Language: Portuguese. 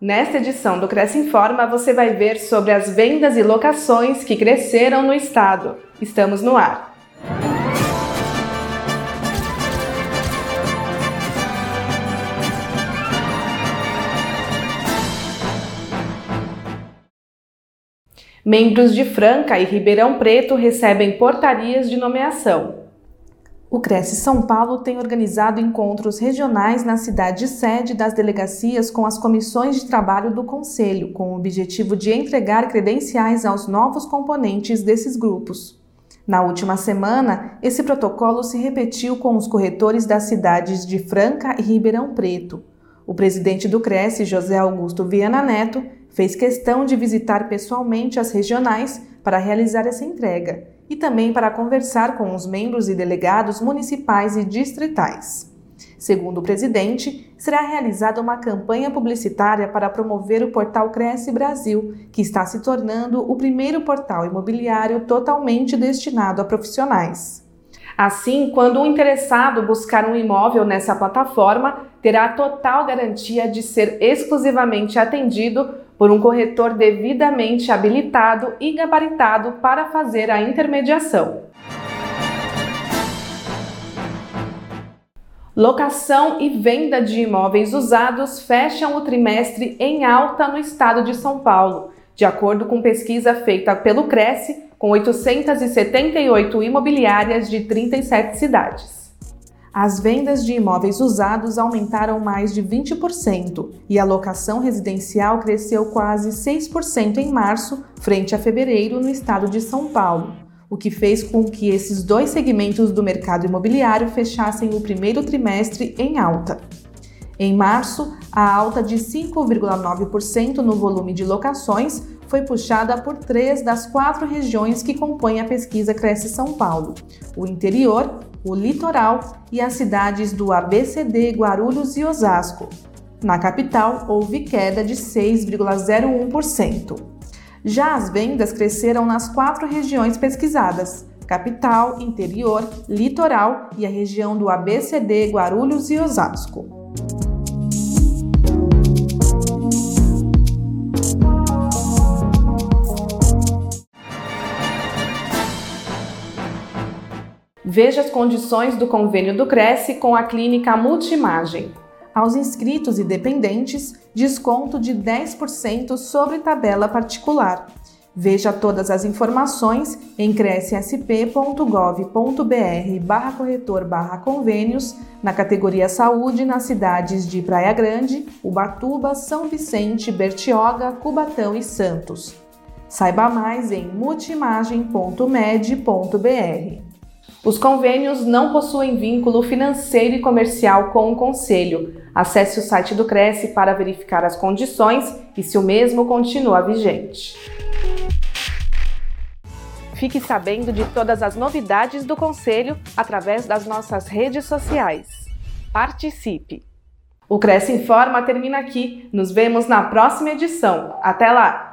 Nesta edição do Cresce Informa, você vai ver sobre as vendas e locações que cresceram no estado. Estamos no ar. Membros de Franca e Ribeirão Preto recebem portarias de nomeação. O Cresce São Paulo tem organizado encontros regionais na cidade sede das delegacias com as comissões de trabalho do Conselho, com o objetivo de entregar credenciais aos novos componentes desses grupos. Na última semana, esse protocolo se repetiu com os corretores das cidades de Franca e Ribeirão Preto. O presidente do Cresce, José Augusto Viana Neto, fez questão de visitar pessoalmente as regionais para realizar essa entrega e também para conversar com os membros e delegados municipais e distritais. Segundo o presidente, será realizada uma campanha publicitária para promover o portal Cresce Brasil, que está se tornando o primeiro portal imobiliário totalmente destinado a profissionais. Assim, quando um interessado buscar um imóvel nessa plataforma, terá total garantia de ser exclusivamente atendido por um corretor devidamente habilitado e gabaritado para fazer a intermediação. Locação e venda de imóveis usados fecham o trimestre em alta no estado de São Paulo, de acordo com pesquisa feita pelo Cresce, com 878 imobiliárias de 37 cidades. As vendas de imóveis usados aumentaram mais de 20% e a locação residencial cresceu quase 6% em março, frente a fevereiro, no estado de São Paulo, o que fez com que esses dois segmentos do mercado imobiliário fechassem o primeiro trimestre em alta. Em março, a alta de 5,9% no volume de locações foi puxada por três das quatro regiões que compõem a pesquisa Cresce São Paulo: o interior, o litoral e as cidades do ABCD, Guarulhos e Osasco. Na capital, houve queda de 6,01%. Já as vendas cresceram nas quatro regiões pesquisadas: capital, interior, litoral e a região do ABCD, Guarulhos e Osasco. Veja as condições do convênio do Cresce com a clínica Multimagem. Aos inscritos e dependentes, desconto de 10% sobre tabela particular. Veja todas as informações em crescsp.gov.br barra corretor barra convênios na categoria Saúde nas cidades de Praia Grande, Ubatuba, São Vicente, Bertioga, Cubatão e Santos. Saiba mais em multimagem.med.br. Os convênios não possuem vínculo financeiro e comercial com o Conselho. Acesse o site do Cresce para verificar as condições e se o mesmo continua vigente. Fique sabendo de todas as novidades do Conselho através das nossas redes sociais. Participe! O Cresce Informa termina aqui. Nos vemos na próxima edição. Até lá!